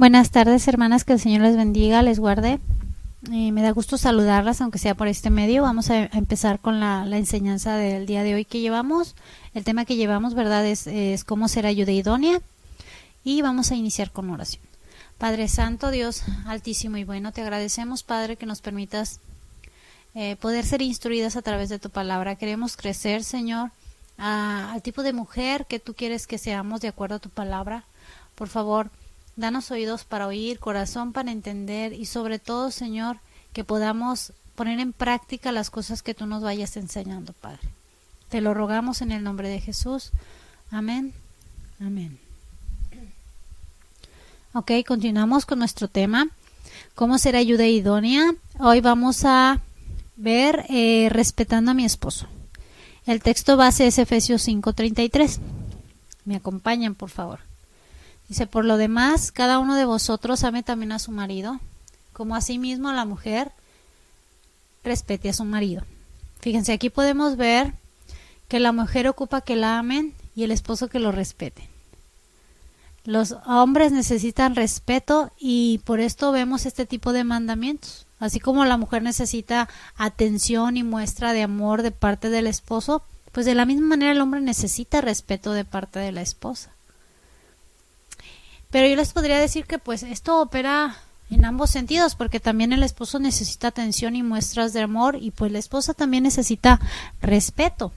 Buenas tardes, hermanas, que el Señor les bendiga, les guarde. Eh, me da gusto saludarlas, aunque sea por este medio. Vamos a, empezar con la, enseñanza del día de hoy que llevamos. El tema que llevamos, ¿verdad?, es, cómo ser ayuda idónea. Y vamos a iniciar con oración. Padre Santo, Dios altísimo y bueno, te agradecemos, Padre, que nos permitas eh, poder ser instruidas a través de tu palabra. Queremos crecer, Señor, al tipo de mujer que tú quieres que seamos de acuerdo a tu palabra. Por favor, Danos oídos para oír, corazón para entender y sobre todo, Señor, que podamos poner en práctica las cosas que tú nos vayas enseñando, Padre. Te lo rogamos en el nombre de Jesús. Amén. Amén. Ok, continuamos con nuestro tema. ¿Cómo ser ayuda idónea? Hoy vamos a ver eh, respetando a mi esposo. El texto base es Efesios 5:33. Me acompañan, por favor. Dice, por lo demás, cada uno de vosotros ame también a su marido, como asimismo la mujer respete a su marido. Fíjense, aquí podemos ver que la mujer ocupa que la amen y el esposo que lo respete. Los hombres necesitan respeto y por esto vemos este tipo de mandamientos. Así como la mujer necesita atención y muestra de amor de parte del esposo, pues de la misma manera el hombre necesita respeto de parte de la esposa. Pero yo les podría decir que pues esto opera en ambos sentidos, porque también el esposo necesita atención y muestras de amor y pues la esposa también necesita respeto.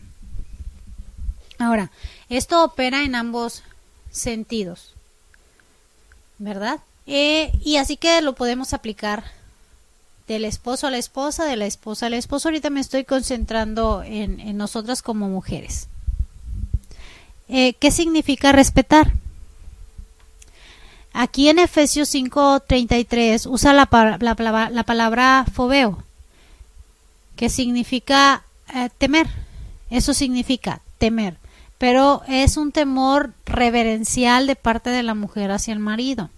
Ahora, esto opera en ambos sentidos, ¿verdad? Eh, y así que lo podemos aplicar del esposo a la esposa, de la esposa al esposo. Ahorita me estoy concentrando en, nosotras como mujeres. Eh, ¿Qué significa respetar? Aquí en Efesios 5:33 usa la, la, palabra fobeo, que significa eh, temer. Eso significa temer, pero es un temor reverencial de parte de la mujer hacia el marido.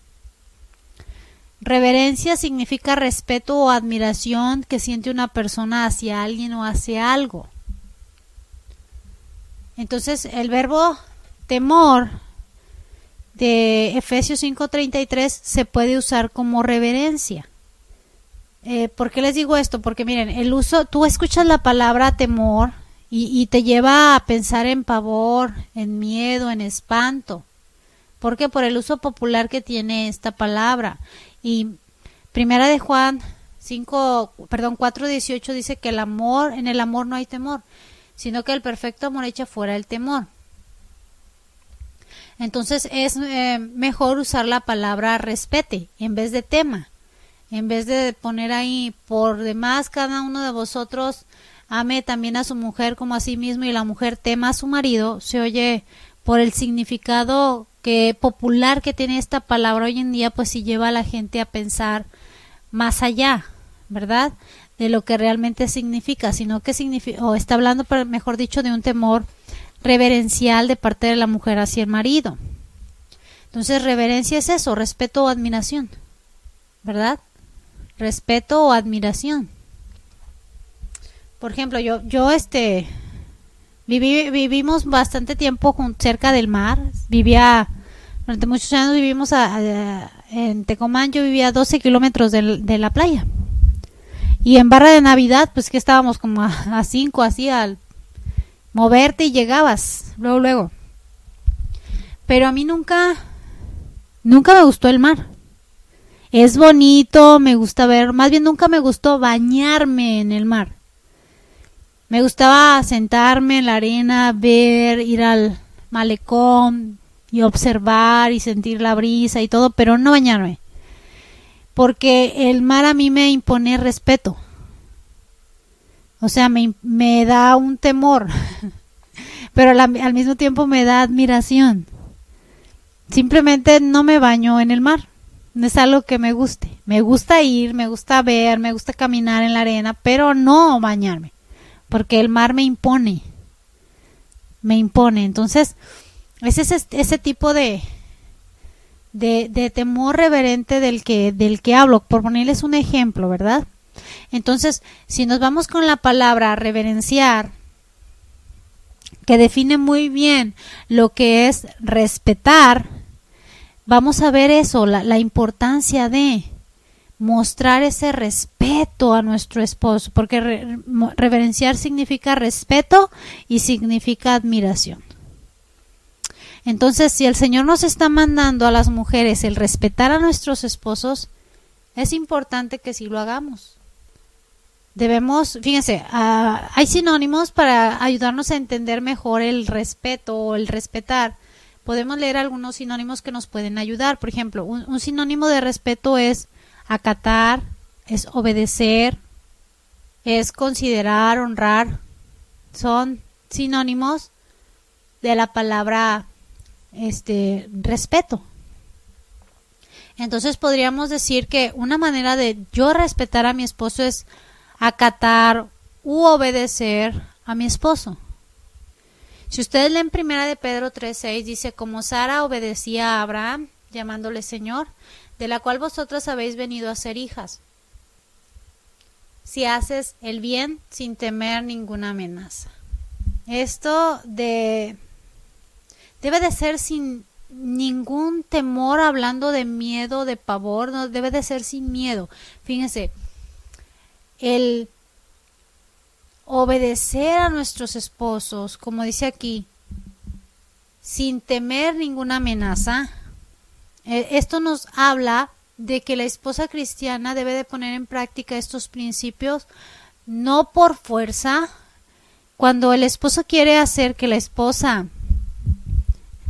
Reverencia significa respeto o admiración que siente una persona hacia alguien o hacia algo. Entonces, el verbo temor de Efesios 5:33 se puede usar como reverencia. Eh, ¿Por qué les digo esto? Porque miren, el uso, tú escuchas la palabra temor y, te lleva a pensar en pavor, en miedo, en espanto. ¿Por qué? Por el uso popular que tiene esta palabra. Y primera de Juan 5, perdón, 4:18 dice que el amor, en el amor no hay temor, sino que el perfecto amor echa fuera el temor. Entonces es eh, mejor usar la palabra respete en vez de tema. En vez de poner ahí por demás cada uno de vosotros ame también a su mujer como a sí mismo y la mujer tema a su marido, se oye por el significado que popular que tiene esta palabra hoy en día, pues si lleva a la gente a pensar más allá, ¿verdad? De lo que realmente significa, sino que significa, o está hablando, mejor dicho, de un temor reverencial de parte de la mujer hacia el marido. Entonces, reverencia es eso, respeto o admiración, ¿verdad? Respeto o admiración. Por ejemplo, yo, yo este, viví, vivimos bastante tiempo cerca del mar, vivía, durante muchos años vivimos en Tecomán, yo vivía a 12 kilómetros de, de, la playa. Y en Barra de Navidad, pues que estábamos como a 5, así al moverte y llegabas, luego, luego. Pero a mí nunca, nunca me gustó el mar. Es bonito, me gusta ver, más bien nunca me gustó bañarme en el mar. Me gustaba sentarme en la arena, ver, ir al malecón y observar y sentir la brisa y todo, pero no bañarme. Porque el mar a mí me impone respeto. O sea, me, me da un temor, pero al mismo tiempo me da admiración. Simplemente no me baño en el mar. No es algo que me guste. Me gusta ir, me gusta ver, me gusta caminar en la arena, pero no bañarme, porque el mar me impone. Me impone. Entonces, es ese, ese tipo de, de, de temor reverente del que, del que hablo, por ponerles un ejemplo, ¿verdad? Entonces, si nos vamos con la palabra reverenciar, que define muy bien lo que es respetar, vamos a ver eso, la, importancia de mostrar ese respeto a nuestro esposo, porque reverenciar significa respeto y significa admiración. Entonces, si el Señor nos está mandando a las mujeres el respetar a nuestros esposos, es importante que sí lo hagamos. Debemos, fíjense, ah, hay sinónimos para ayudarnos a entender mejor el respeto o el respetar. Podemos leer algunos sinónimos que nos pueden ayudar. Por ejemplo, un, un sinónimo de respeto es acatar, es obedecer, es considerar, honrar. Son sinónimos de la palabra este respeto. Entonces podríamos decir que una manera de yo respetar a mi esposo es acatar u obedecer a mi esposo. Si ustedes leen primera de Pedro 3:6 dice como Sara obedecía a Abraham llamándole Señor, de la cual vosotras habéis venido a ser hijas. Si haces el bien sin temer ninguna amenaza. Esto de debe de ser sin ningún temor hablando de miedo, de pavor, no debe de ser sin miedo. Fíjense, el obedecer a nuestros esposos, como dice aquí, sin temer ninguna amenaza, eh, esto nos habla de que la esposa cristiana debe de poner en práctica estos principios no por fuerza. Cuando el esposo quiere hacer que la esposa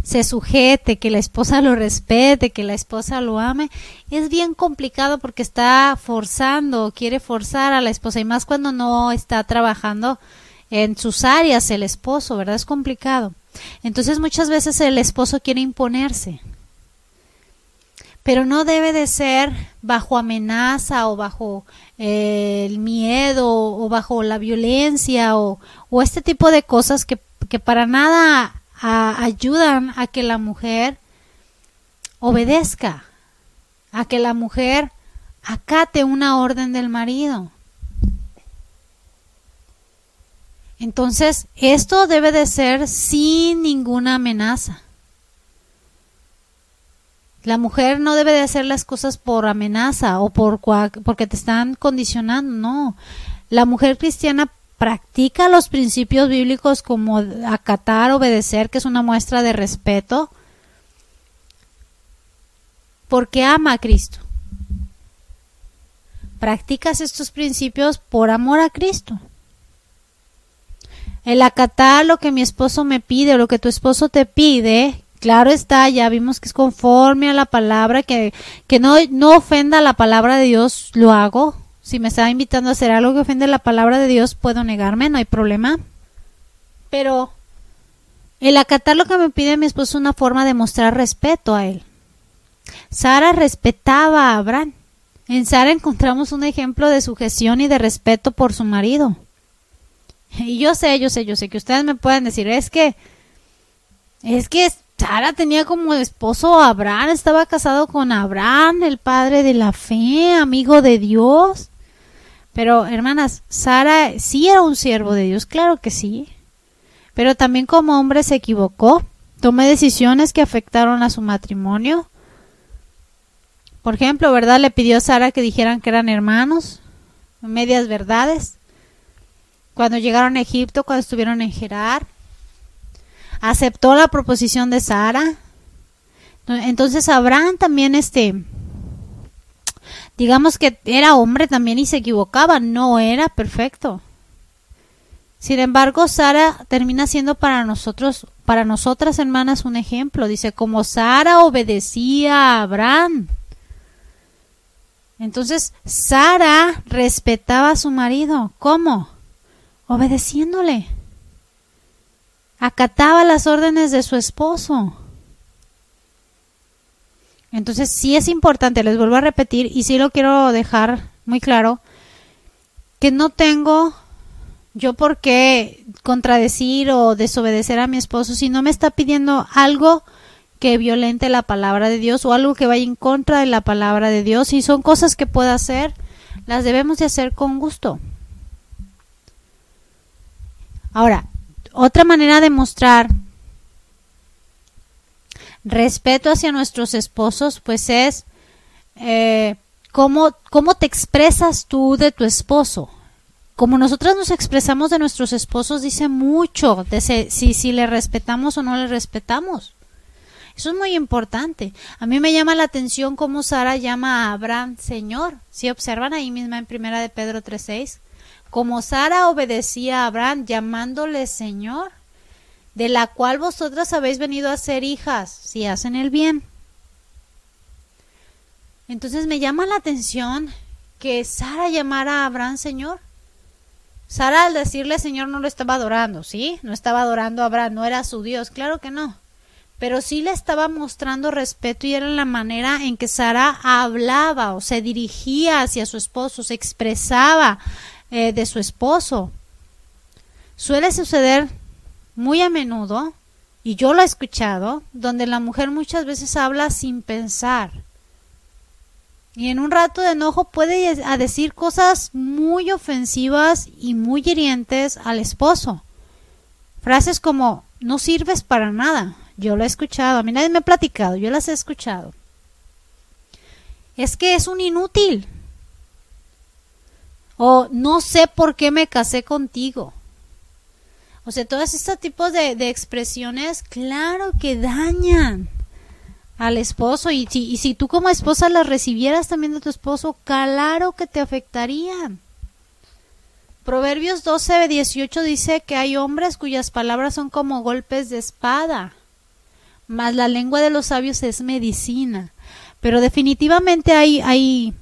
se sujete, que la esposa lo respete, que la esposa lo ame, es bien complicado porque está forzando, quiere forzar a la esposa y más cuando no está trabajando en sus áreas el esposo, ¿verdad? Es complicado. Entonces muchas veces el esposo quiere imponerse, pero no debe de ser bajo amenaza o bajo eh, el miedo o bajo la violencia o, o este tipo de cosas que, que para nada ayudan a que la mujer obedezca, a que la mujer acate una orden del marido. Entonces, esto debe de ser sin ninguna amenaza. La mujer no debe de hacer las cosas por amenaza o por porque te están condicionando, no. La mujer cristiana practica los principios bíblicos como acatar, obedecer, que es una muestra de respeto, porque ama a Cristo. Practicas estos principios por amor a Cristo. El acatar lo que mi esposo me pide o lo que tu esposo te pide, claro está, ya vimos que es conforme a la palabra, que, que no, no ofenda la palabra de Dios, lo hago, si me está invitando a hacer algo que ofende la palabra de Dios, puedo negarme, no hay problema. Pero el acatar lo que me pide mi esposo es una forma de mostrar respeto a él. Sara respetaba a Abraham. En Sara encontramos un ejemplo de sujeción y de respeto por su marido. Y yo sé, yo sé, yo sé que ustedes me pueden decir, es que, es que Sara tenía como esposo a Abraham, estaba casado con Abraham, el padre de la fe, amigo de Dios. Pero, hermanas, Sara sí era un siervo de Dios, claro que sí. Pero también como hombre se equivocó, tomó decisiones que afectaron a su matrimonio. Por ejemplo, ¿verdad? Le pidió a Sara que dijeran que eran hermanos, medias verdades. Cuando llegaron a Egipto, cuando estuvieron en Gerar, aceptó la proposición de Sara. Entonces Abraham también este digamos que era hombre también y se equivocaba, no era perfecto. Sin embargo, Sara termina siendo para nosotros, para nosotras hermanas, un ejemplo. Dice, como Sara obedecía a Abraham. Entonces, Sara respetaba a su marido. ¿Cómo? Obedeciéndole. Acataba las órdenes de su esposo. Entonces sí es importante, les vuelvo a repetir y sí lo quiero dejar muy claro, que no tengo yo por qué contradecir o desobedecer a mi esposo si no me está pidiendo algo que violente la palabra de Dios o algo que vaya en contra de la palabra de Dios y son cosas que pueda hacer, las debemos de hacer con gusto. Ahora, otra manera de mostrar respeto hacia nuestros esposos, pues es eh, cómo, cómo te expresas tú de tu esposo. Como nosotras nos expresamos de nuestros esposos, dice mucho de si, si le respetamos o no le respetamos. Eso es muy importante. A mí me llama la atención cómo Sara llama a Abraham Señor. Si observan ahí misma en Primera de Pedro 3.6, como Sara obedecía a Abraham llamándole Señor, de la cual vosotras habéis venido a ser hijas, si hacen el bien. Entonces me llama la atención que Sara llamara a Abraham Señor. Sara al decirle Señor no lo estaba adorando, ¿sí? No estaba adorando a Abraham, no era su Dios, claro que no pero sí le estaba mostrando respeto y era la manera en que Sara hablaba o se dirigía hacia su esposo, se expresaba eh, de su esposo. Suele suceder muy a menudo, y yo lo he escuchado, donde la mujer muchas veces habla sin pensar. Y en un rato de enojo puede decir cosas muy ofensivas y muy hirientes al esposo. Frases como no sirves para nada, yo lo he escuchado, a mí nadie me ha platicado, yo las he escuchado. Es que es un inútil. O no sé por qué me casé contigo. O sea, todos estos tipos de, de expresiones, claro que dañan al esposo. Y si, y si tú como esposa las recibieras también de tu esposo, claro que te afectarían. Proverbios 12, 18 dice que hay hombres cuyas palabras son como golpes de espada mas la lengua de los sabios es medicina. Pero definitivamente hay, hay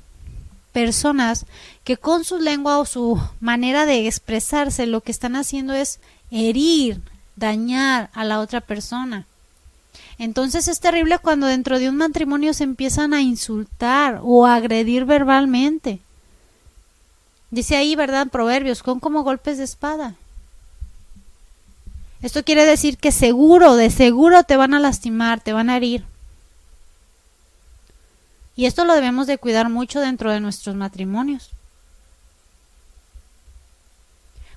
personas que con su lengua o su manera de expresarse lo que están haciendo es herir, dañar a la otra persona. Entonces es terrible cuando dentro de un matrimonio se empiezan a insultar o a agredir verbalmente. Dice ahí, ¿verdad? Proverbios, con como golpes de espada. Esto quiere decir que seguro, de seguro te van a lastimar, te van a herir. Y esto lo debemos de cuidar mucho dentro de nuestros matrimonios.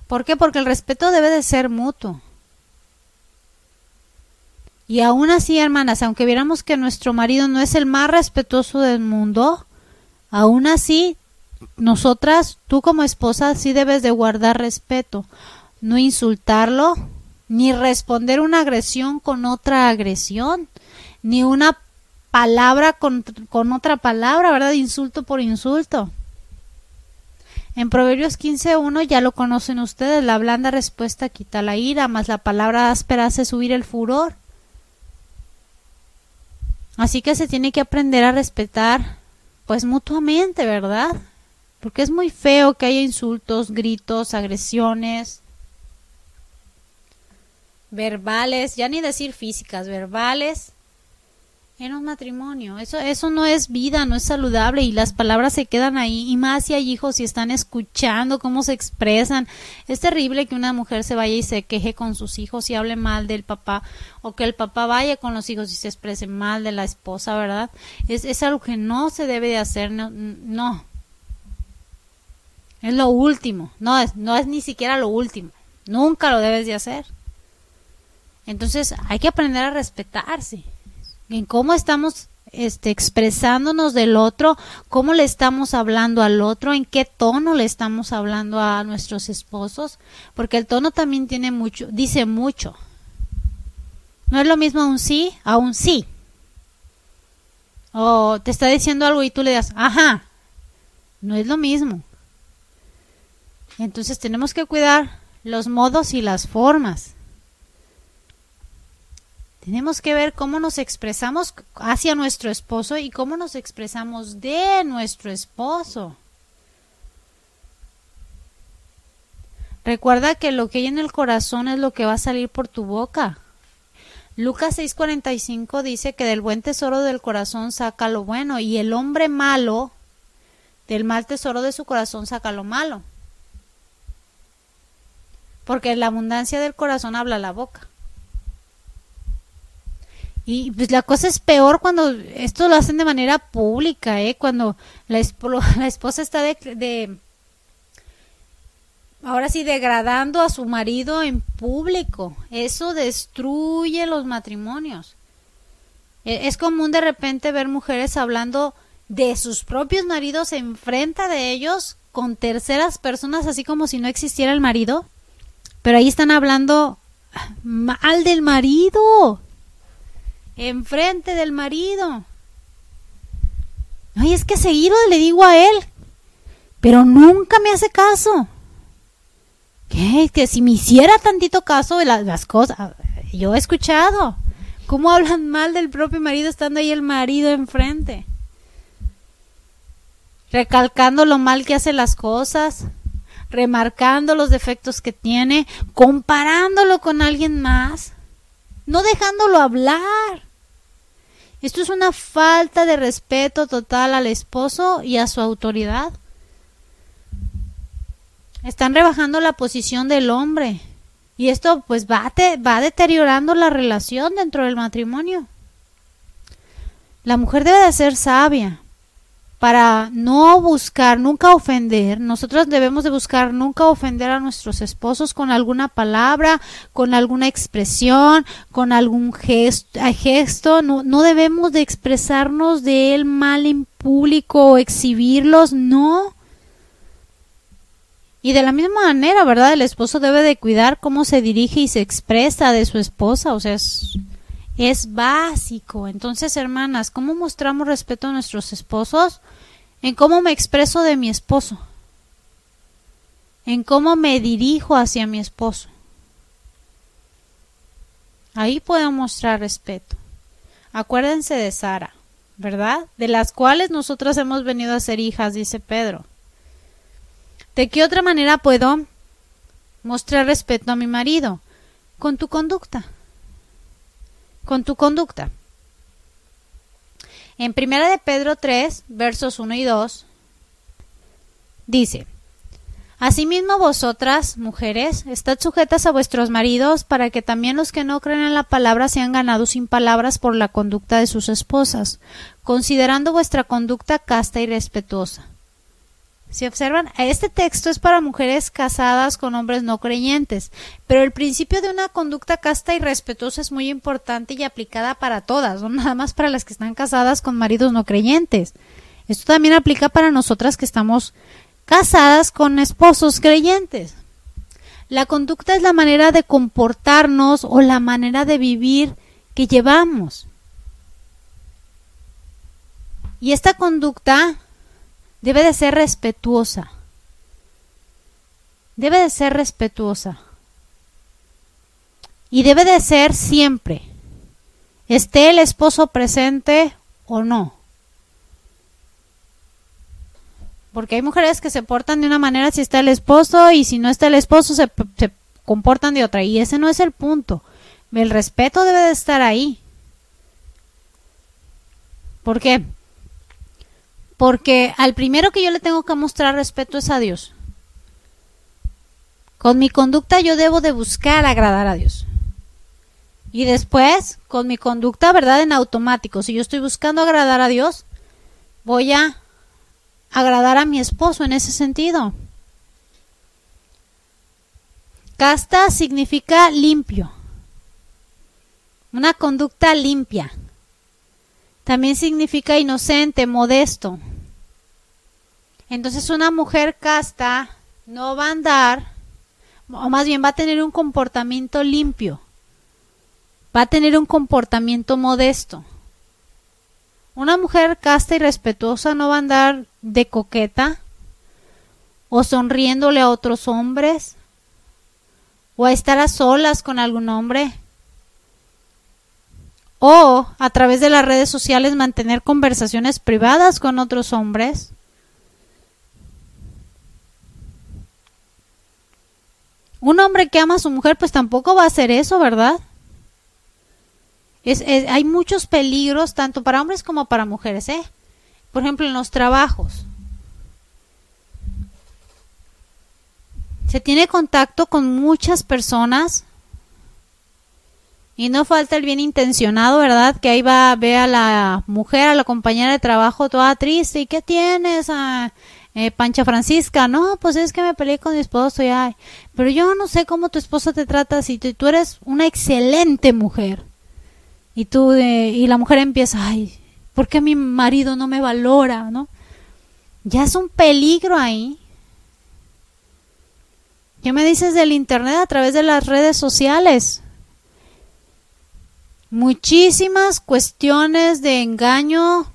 ¿Por qué? Porque el respeto debe de ser mutuo. Y aún así, hermanas, aunque viéramos que nuestro marido no es el más respetuoso del mundo, aún así, nosotras, tú como esposa, sí debes de guardar respeto, no insultarlo, ni responder una agresión con otra agresión, ni una palabra con, otra palabra, ¿verdad? Insulto por insulto. En Proverbios 15.1 ya lo conocen ustedes, la blanda respuesta quita la ira, más la palabra áspera hace subir el furor. Así que se tiene que aprender a respetar, pues mutuamente, ¿verdad? Porque es muy feo que haya insultos, gritos, agresiones, verbales, ya ni decir físicas, verbales en un matrimonio. Eso, eso no es vida, no es saludable y las palabras se quedan ahí. Y más si hay hijos y están escuchando cómo se expresan. Es terrible que una mujer se vaya y se queje con sus hijos y hable mal del papá o que el papá vaya con los hijos y se exprese mal de la esposa, ¿verdad? Es, es algo que no se debe de hacer, no. no. Es lo último, no es, no es ni siquiera lo último. Nunca lo debes de hacer. Entonces hay que aprender a respetarse en cómo estamos este, expresándonos del otro, cómo le estamos hablando al otro, en qué tono le estamos hablando a nuestros esposos, porque el tono también tiene mucho, dice mucho. No es lo mismo un sí a un sí. O te está diciendo algo y tú le das, ajá. No es lo mismo. Entonces tenemos que cuidar los modos y las formas. Tenemos que ver cómo nos expresamos hacia nuestro esposo y cómo nos expresamos de nuestro esposo. Recuerda que lo que hay en el corazón es lo que va a salir por tu boca. Lucas 6:45 dice que del buen tesoro del corazón saca lo bueno y el hombre malo del mal tesoro de su corazón saca lo malo. Porque la abundancia del corazón habla la boca. Y pues la cosa es peor cuando esto lo hacen de manera pública, ¿eh? Cuando la, la esposa está de, de, ahora sí, degradando a su marido en público. Eso destruye los matrimonios. E, es común de repente ver mujeres hablando de sus propios maridos enfrente de ellos con terceras personas, así como si no existiera el marido. Pero ahí están hablando mal del marido. Enfrente del marido. Ay, es que seguido le digo a él, pero nunca me hace caso. Que si me hiciera tantito caso de las cosas. Yo he escuchado cómo hablan mal del propio marido estando ahí el marido enfrente. Recalcando lo mal que hace las cosas, remarcando los defectos que tiene, comparándolo con alguien más, no dejándolo hablar. Esto es una falta de respeto total al esposo y a su autoridad. Están rebajando la posición del hombre. Y esto pues va, va deteriorando la relación dentro del matrimonio. La mujer debe de ser sabia para no buscar, nunca ofender. Nosotros debemos de buscar nunca ofender a nuestros esposos con alguna palabra, con alguna expresión, con algún gesto. No, no debemos de expresarnos de él mal en público o exhibirlos, no. Y de la misma manera, ¿verdad? El esposo debe de cuidar cómo se dirige y se expresa de su esposa, o sea, es, es básico. Entonces, hermanas, ¿cómo mostramos respeto a nuestros esposos? En cómo me expreso de mi esposo. En cómo me dirijo hacia mi esposo. Ahí puedo mostrar respeto. Acuérdense de Sara, ¿verdad? De las cuales nosotras hemos venido a ser hijas, dice Pedro. ¿De qué otra manera puedo mostrar respeto a mi marido? Con tu conducta. Con tu conducta. En primera de Pedro 3, versos 1 y 2, dice, Asimismo vosotras, mujeres, estad sujetas a vuestros maridos para que también los que no creen en la palabra sean ganados sin palabras por la conducta de sus esposas, considerando vuestra conducta casta y respetuosa si observan, este texto es para mujeres casadas con hombres no creyentes, pero el principio de una conducta casta y respetuosa es muy importante y aplicada para todas, no nada más para las que están casadas con maridos no creyentes. Esto también aplica para nosotras que estamos casadas con esposos creyentes. La conducta es la manera de comportarnos o la manera de vivir que llevamos. Y esta conducta debe de ser respetuosa. Debe de ser respetuosa. Y debe de ser siempre, esté el esposo presente o no. Porque hay mujeres que se portan de una manera si está el esposo y si no está el esposo se, comportan de otra. Y ese no es el punto. El respeto debe de estar ahí. ¿Por qué? Porque al primero que yo le tengo que mostrar respeto es a Dios. Con mi conducta yo debo de buscar agradar a Dios. Y después, con mi conducta, ¿verdad? En automático, si yo estoy buscando agradar a Dios, voy a agradar a mi esposo en ese sentido. Casta significa limpio. Una conducta limpia. También significa inocente, modesto. Entonces una mujer casta no va a andar, o más bien va a tener un comportamiento limpio, va a tener un comportamiento modesto. Una mujer casta y respetuosa no va a andar de coqueta o sonriéndole a otros hombres o a estar a solas con algún hombre o a través de las redes sociales mantener conversaciones privadas con otros hombres. Un hombre que ama a su mujer pues tampoco va a hacer eso, ¿verdad? Es, hay muchos peligros tanto para hombres como para mujeres, ¿eh? Por ejemplo, en los trabajos. Se tiene contacto con muchas personas y no falta el bien intencionado, ¿verdad? Que ahí va, ve a la mujer, a la compañera de trabajo toda triste. ¿Y qué tienes? Ah, eh, Pancha Francisca, no, pues es que me peleé con mi esposo y ay, pero yo no sé cómo tu esposo te trata si tú eres una excelente mujer. y tú y la mujer empieza, ay, ¿por qué mi marido no me valora, no? Ya es un peligro ahí. ¿Qué me dices del internet a través de las redes sociales? Muchísimas cuestiones de engaño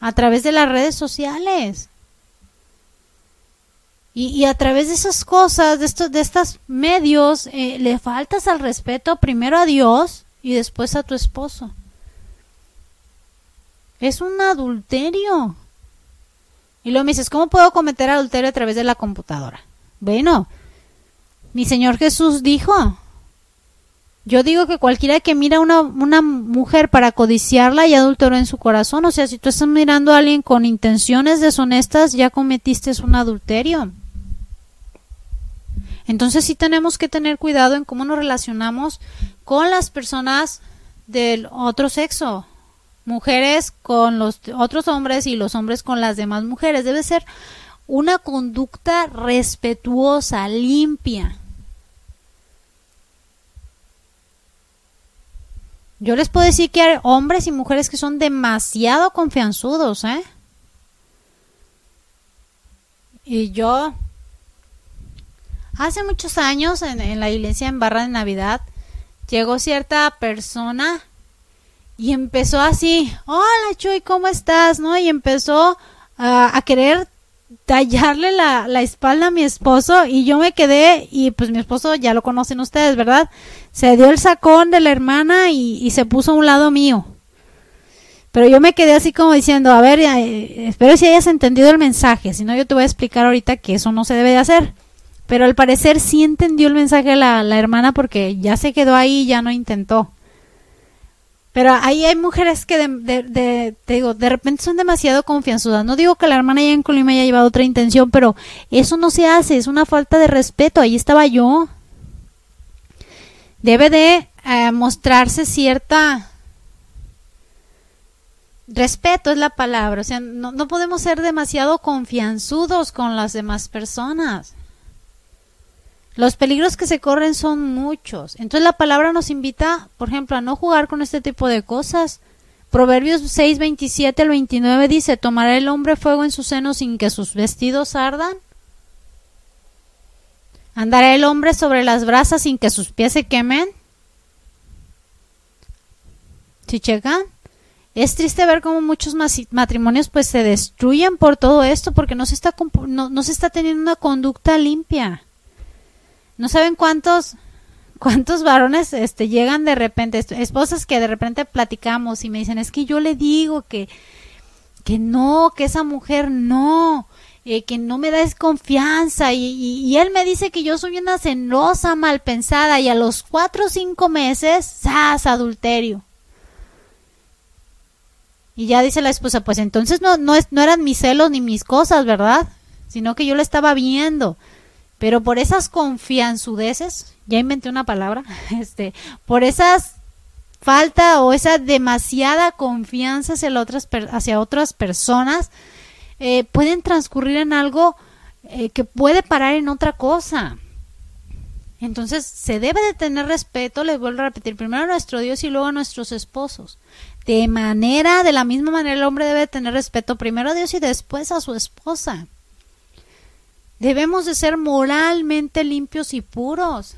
a través de las redes sociales. Y, a través de esas cosas, de estos, de estos medios, eh, le faltas al respeto primero a Dios y después a tu esposo. Es un adulterio. Y luego me dices, ¿cómo puedo cometer adulterio a través de la computadora? Bueno, mi Señor Jesús dijo, yo digo que cualquiera que mira una, una mujer para codiciarla y adulteró en su corazón. O sea, si tú estás mirando a alguien con intenciones deshonestas, ya cometiste un adulterio. Entonces sí tenemos que tener cuidado en cómo nos relacionamos con las personas del otro sexo, mujeres con los otros hombres y los hombres con las demás mujeres. Debe ser una conducta respetuosa, limpia. Yo les puedo decir que hay hombres y mujeres que son demasiado confianzudos, ¿eh? Y yo Hace muchos años en, la iglesia en Barra de Navidad llegó cierta persona y empezó así, hola Chuy, ¿cómo estás? ¿No? Y empezó a querer tallarle la, la, espalda a mi esposo y yo me quedé y pues mi esposo ya lo conocen ustedes, ¿verdad? Se dio el sacón de la hermana y, y se puso a un lado mío. Pero yo me quedé así como diciendo, a ver, eh, espero si hayas entendido el mensaje, si no yo te voy a explicar ahorita que eso no se debe de hacer. Pero al parecer sí entendió el mensaje la, la hermana porque ya se quedó ahí y ya no intentó. Pero ahí hay mujeres que de, de, te digo, de repente son demasiado confianzudas. No digo que la hermana ya en Colima haya llevado otra intención, pero eso no se hace, es una falta de respeto. Ahí estaba yo. Debe de eh, mostrarse cierta respeto es la palabra. O sea, no, no podemos ser demasiado confianzudos con las demás personas. Los peligros que se corren son muchos. Entonces la palabra nos invita, por ejemplo, a no jugar con este tipo de cosas. Proverbios 6, 27 al 29 dice, ¿tomará el hombre fuego en su seno sin que sus vestidos ardan? ¿Andará el hombre sobre las brasas sin que sus pies se quemen? ¿Si checan? Es triste ver cómo muchos matrimonios pues se destruyen por todo esto porque no se está, no, no se está teniendo una conducta limpia. No saben cuántos cuántos varones este llegan de repente, esposas que de repente platicamos y me dicen, "Es que yo le digo que que no, que esa mujer no, eh, que no me da desconfianza y, y, él me dice que yo soy una celosa mal pensada y a los cuatro o cinco meses, ¡zas! adulterio. Y ya dice la esposa, pues entonces no, no, es, no eran mis celos ni mis cosas, ¿verdad? Sino que yo le estaba viendo. Pero por esas confianzudeces, ya inventé una palabra, este, por esas falta o esa demasiada confianza hacia otras, otras personas, eh, pueden transcurrir en algo eh, que puede parar en otra cosa. Entonces se debe de tener respeto, les vuelvo a repetir, primero a nuestro Dios y luego a nuestros esposos. De manera, de la misma manera el hombre debe tener respeto primero a Dios y después a su esposa. Debemos de ser moralmente limpios y puros.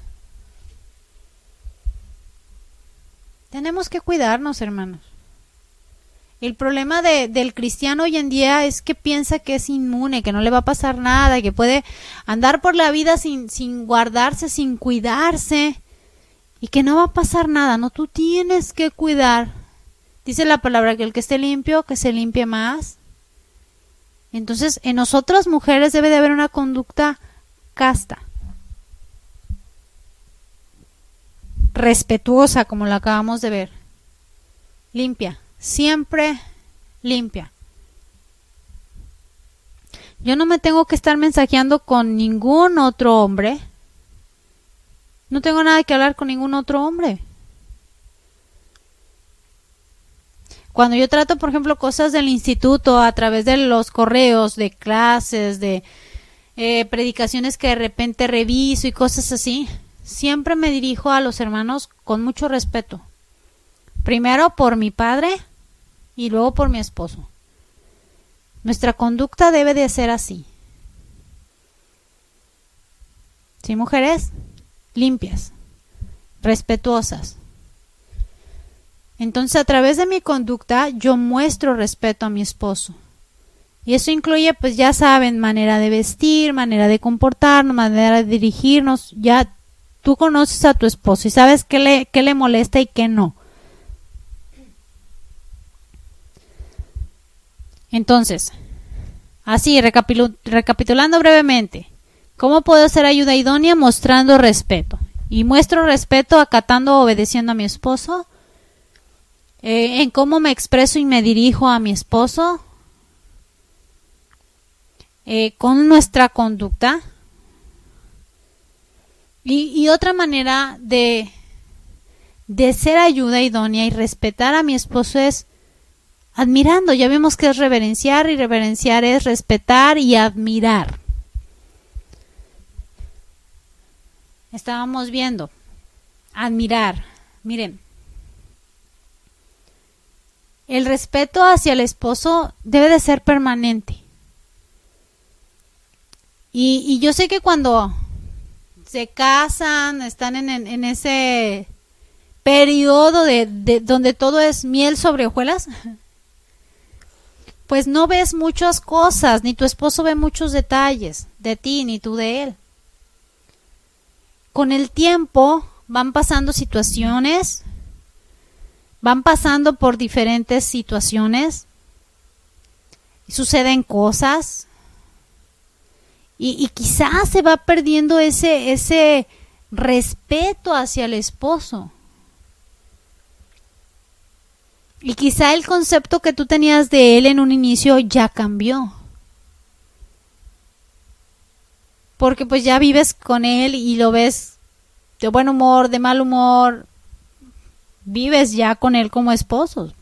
Tenemos que cuidarnos, hermanos. El problema de, del cristiano hoy en día es que piensa que es inmune, que no le va a pasar nada, que puede andar por la vida sin, sin guardarse, sin cuidarse y que no va a pasar nada. No, tú tienes que cuidar. Dice la palabra que el que esté limpio, que se limpie más. Entonces, en nosotras mujeres debe de haber una conducta casta, respetuosa, como lo acabamos de ver, limpia, siempre limpia. Yo no me tengo que estar mensajeando con ningún otro hombre. No tengo nada que hablar con ningún otro hombre. Cuando yo trato, por ejemplo, cosas del instituto a través de los correos, de clases, de eh, predicaciones que de repente reviso y cosas así, siempre me dirijo a los hermanos con mucho respeto. Primero por mi padre y luego por mi esposo. Nuestra conducta debe de ser así. ¿Sí, mujeres? Limpias, respetuosas. Entonces, a través de mi conducta, yo muestro respeto a mi esposo. Y eso incluye, pues ya saben, manera de vestir, manera de comportarnos, manera de dirigirnos. Ya tú conoces a tu esposo y sabes qué le, qué le molesta y qué no. Entonces, así, recapitulando brevemente, ¿cómo puedo ser ayuda idónea? Mostrando respeto. Y muestro respeto acatando o obedeciendo a mi esposo. Eh, en cómo me expreso y me dirijo a mi esposo. Eh, con nuestra conducta. Y, y otra manera de, de ser ayuda idónea y respetar a mi esposo es admirando. Ya vimos que es reverenciar y reverenciar es respetar y admirar. Estábamos viendo, admirar. Miren, el respeto hacia el esposo debe de ser permanente. Y, yo sé que cuando se casan, están en, ese periodo de, de, donde todo es miel sobre hojuelas, pues no ves muchas cosas, ni tu esposo ve muchos detalles de ti, ni tú de él. Con el tiempo van pasando situaciones, van pasando por diferentes situaciones, suceden cosas, y, y quizás se va perdiendo ese, ese respeto hacia el esposo. Y quizá el concepto que tú tenías de él en un inicio ya cambió. Porque pues ya vives con él y lo ves de buen humor, de mal humor. Vives ya con él como esposos.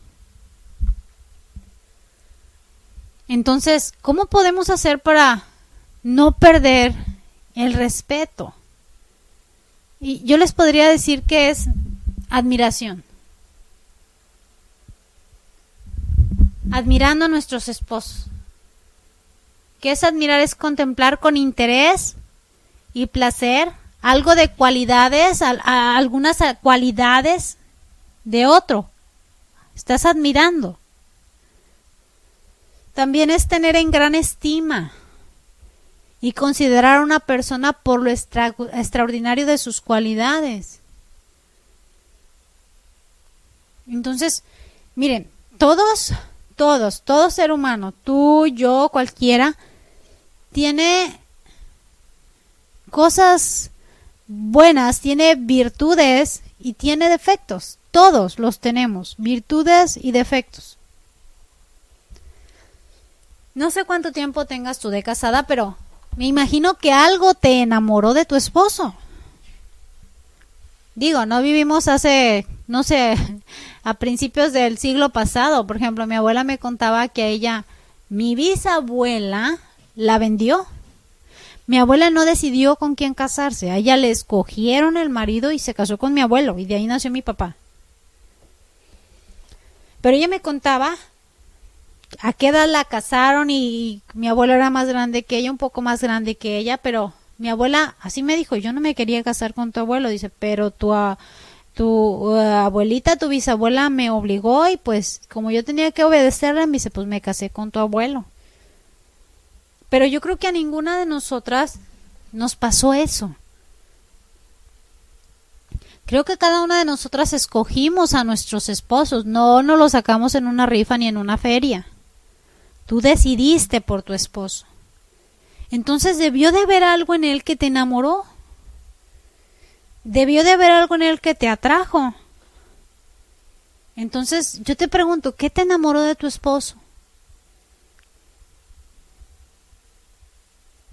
Entonces, ¿cómo podemos hacer para no perder el respeto? Y yo les podría decir que es admiración. admirando a nuestros esposos. ¿Qué es admirar? Es contemplar con interés y placer algo de cualidades, algunas cualidades de otro. Estás admirando. También es tener en gran estima y considerar a una persona por lo extraordinario de sus cualidades. Entonces, miren, todos todos, todo ser humano, tú, yo, cualquiera, tiene cosas buenas, tiene virtudes y tiene defectos. Todos los tenemos, virtudes y defectos. No sé cuánto tiempo tengas tú de casada, pero me imagino que algo te enamoró de tu esposo. Digo, no vivimos hace, no sé, a principios del siglo pasado. Por ejemplo, mi abuela me contaba que a ella, mi bisabuela, la vendió. Mi abuela no decidió con quién casarse. A ella le escogieron el marido y se casó con mi abuelo. Y de ahí nació mi papá. Pero ella me contaba a qué edad la casaron y mi abuelo era más grande que ella, un poco más grande que ella, pero mi abuela así me dijo, yo no me quería casar con tu abuelo, dice, pero tu, tu uh, abuelita, tu bisabuela me obligó y pues como yo tenía que obedecerle, me dice, pues me casé con tu abuelo. Pero yo creo que a ninguna de nosotras nos pasó eso. Creo que cada una de nosotras escogimos a nuestros esposos, no nos los sacamos en una rifa ni en una feria. Tú decidiste por tu esposo. Entonces debió de haber algo en él que te enamoró. Debió de haber algo en él que te atrajo. Entonces, yo te pregunto, ¿qué te enamoró de tu esposo?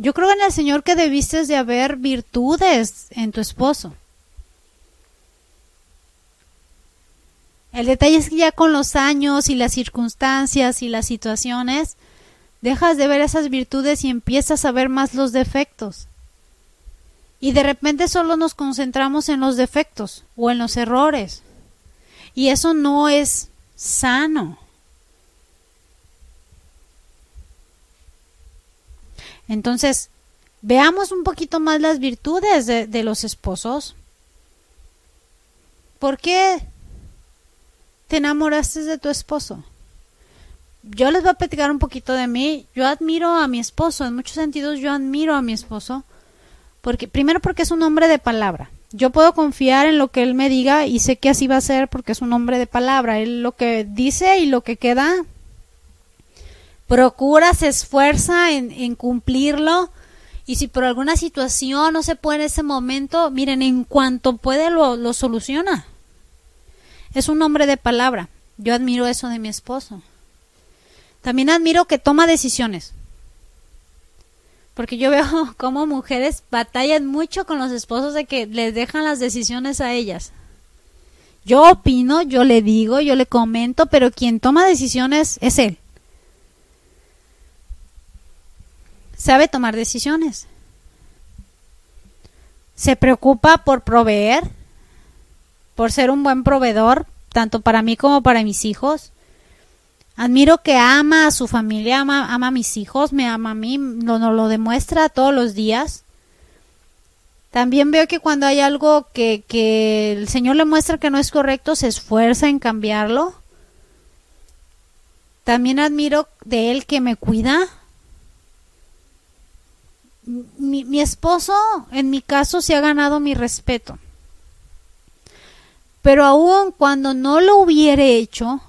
Yo creo en el Señor que debiste de haber virtudes en tu esposo. El detalle es que ya con los años y las circunstancias y las situaciones, dejas de ver esas virtudes y empiezas a ver más los defectos y de repente solo nos concentramos en los defectos o en los errores. Y eso no es sano. Entonces, veamos un poquito más las virtudes de, los esposos. ¿Por qué te enamoraste de tu esposo? Yo les voy a platicar un poquito de mí. Yo admiro a mi esposo, en muchos sentidos yo admiro a mi esposo. Porque, primero porque es un hombre de palabra. Yo puedo confiar en lo que él me diga y sé que así va a ser porque es un hombre de palabra. Él lo que dice y lo que queda procura, se esfuerza en, cumplirlo. Y si por alguna situación no se puede en ese momento, miren, en cuanto puede lo, lo soluciona. Es un hombre de palabra. Yo admiro eso de mi esposo. También admiro que toma decisiones. Porque yo veo como mujeres batallan mucho con los esposos de que les dejan las decisiones a ellas. Yo opino, yo le digo, yo le comento, pero quien toma decisiones es él. Sabe tomar decisiones. Se preocupa por proveer, por ser un buen proveedor, tanto para mí como para mis hijos. Admiro que ama a su familia, ama, a mis hijos, me ama a mí, lo, lo demuestra todos los días. También veo que cuando hay algo que, que el Señor le muestra que no es correcto, se esfuerza en cambiarlo. También admiro de él que me cuida. Mi, mi, esposo, en mi caso, se ha ganado mi respeto. Pero aún cuando no lo hubiera hecho,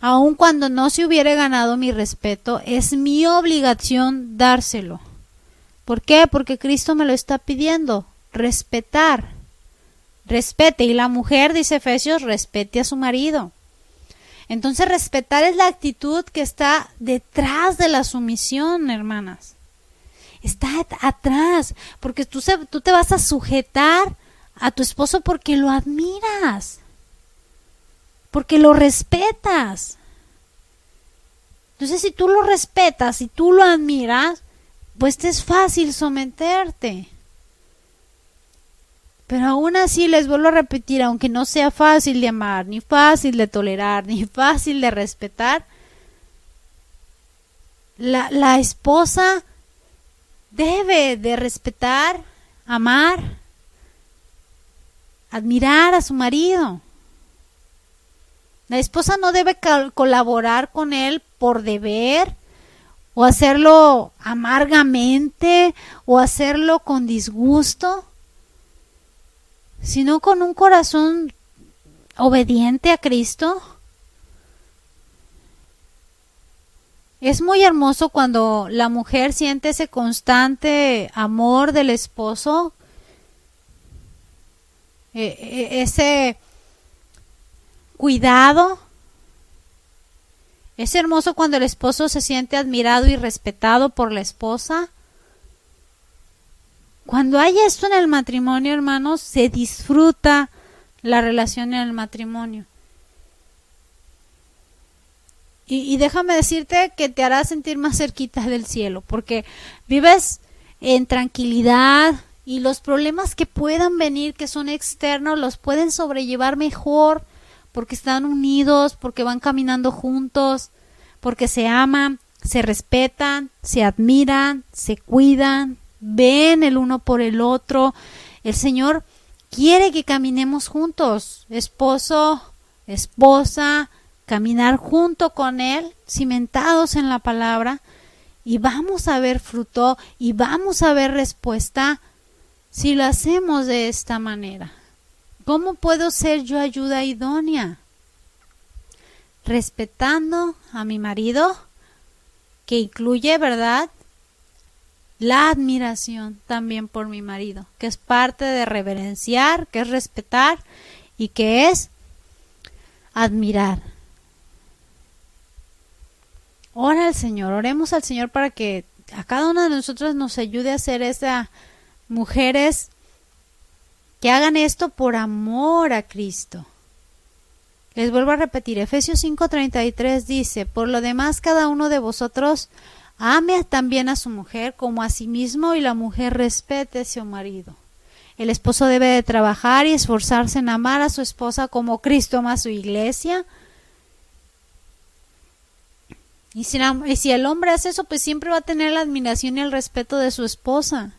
aun cuando no se hubiera ganado mi respeto, es mi obligación dárselo. ¿Por qué? Porque Cristo me lo está pidiendo. Respetar. Respete. Y la mujer, dice Efesios, respete a su marido. Entonces respetar es la actitud que está detrás de la sumisión, hermanas. Está atrás, porque tú, tú te vas a sujetar a tu esposo porque lo admiras porque lo respetas. Entonces, si tú lo respetas, si tú lo admiras, pues te es fácil someterte. Pero aún así les vuelvo a repetir, aunque no sea fácil de amar, ni fácil de tolerar, ni fácil de respetar, la, la esposa debe de respetar, amar, admirar a su marido. La esposa no debe colaborar con él por deber o hacerlo amargamente o hacerlo con disgusto, sino con un corazón obediente a Cristo. Es muy hermoso cuando la mujer siente ese constante amor del esposo, e, e, ese cuidado. Es hermoso cuando el esposo se siente admirado y respetado por la esposa. Cuando hay esto en el matrimonio, hermanos, se disfruta la relación en el matrimonio. Y, déjame decirte que te hará sentir más cerquita del cielo, porque vives en tranquilidad y los problemas que puedan venir, que son externos, los pueden sobrellevar mejor porque están unidos, porque van caminando juntos, porque se aman, se respetan, se admiran, se cuidan, ven el uno por el otro. El Señor quiere que caminemos juntos, esposo, esposa, caminar junto con Él, cimentados en la palabra, y vamos a ver fruto y vamos a ver respuesta si lo hacemos de esta manera. ¿Cómo puedo ser yo ayuda idónea? Respetando a mi marido, que incluye, ¿verdad? La admiración también por mi marido, que es parte de reverenciar, que es respetar y que es admirar. Ora al Señor, oremos al Señor para que a cada una de nosotros nos ayude a ser esas mujeres que hagan esto por amor a Cristo. Les vuelvo a repetir, Efesios 5:33 dice, por lo demás cada uno de vosotros ame también a su mujer como a sí mismo y la mujer respete a su marido. el esposo debe de trabajar y esforzarse en amar a su esposa como Cristo ama a su iglesia. Y si, el hombre hace eso, pues siempre va a tener la admiración y el respeto de su esposa.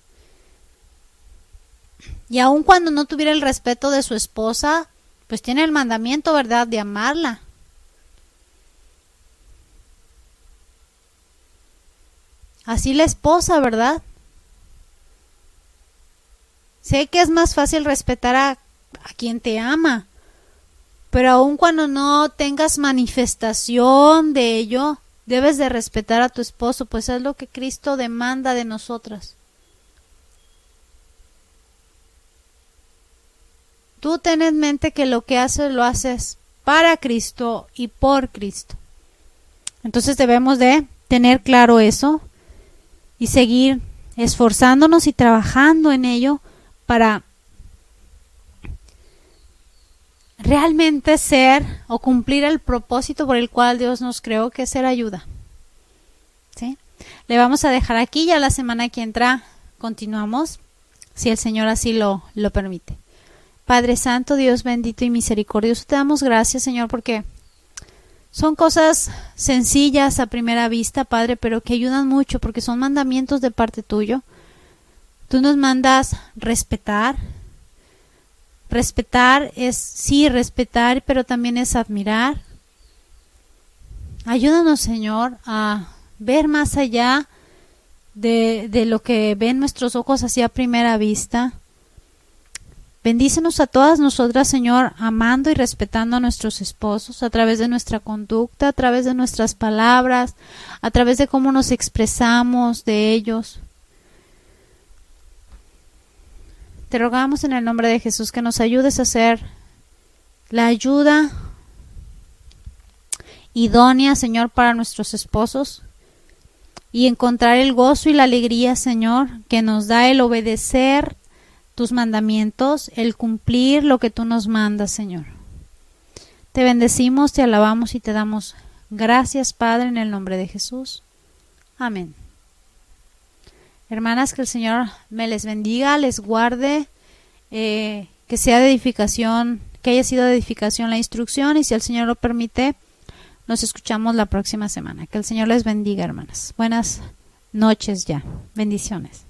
Y aun cuando no tuviera el respeto de su esposa, pues tiene el mandamiento, ¿verdad?, de amarla. Así la esposa, ¿verdad? Sé que es más fácil respetar a, a quien te ama, pero aun cuando no tengas manifestación de ello, debes de respetar a tu esposo, pues es lo que Cristo demanda de nosotras. Tú ten en mente que lo que haces lo haces para Cristo y por Cristo. Entonces debemos de tener claro eso y seguir esforzándonos y trabajando en ello para realmente ser o cumplir el propósito por el cual Dios nos creó, que es ser ayuda. ¿Sí? Le vamos a dejar aquí, ya la semana que entra continuamos, si el Señor así lo, lo permite. Padre Santo, Dios bendito y misericordioso, te damos gracias, Señor, porque son cosas sencillas a primera vista, Padre, pero que ayudan mucho porque son mandamientos de parte tuyo. Tú nos mandas respetar. Respetar es, sí, respetar, pero también es admirar. Ayúdanos, Señor, a ver más allá de, de lo que ven nuestros ojos así a primera vista Bendícenos a todas nosotras, Señor, amando y respetando a nuestros esposos a través de nuestra conducta, a través de nuestras palabras, a través de cómo nos expresamos de ellos. Te rogamos en el nombre de Jesús que nos ayudes a hacer la ayuda idónea, Señor, para nuestros esposos y encontrar el gozo y la alegría, Señor, que nos da el obedecer tus mandamientos, el cumplir lo que tú nos mandas, Señor. Te bendecimos, te alabamos y te damos gracias, Padre, en el nombre de Jesús. Amén. Hermanas, que el Señor me les bendiga, les guarde, eh, que sea de edificación, que haya sido de edificación la instrucción y si el Señor lo permite, nos escuchamos la próxima semana. Que el Señor les bendiga, hermanas. Buenas noches ya. Bendiciones.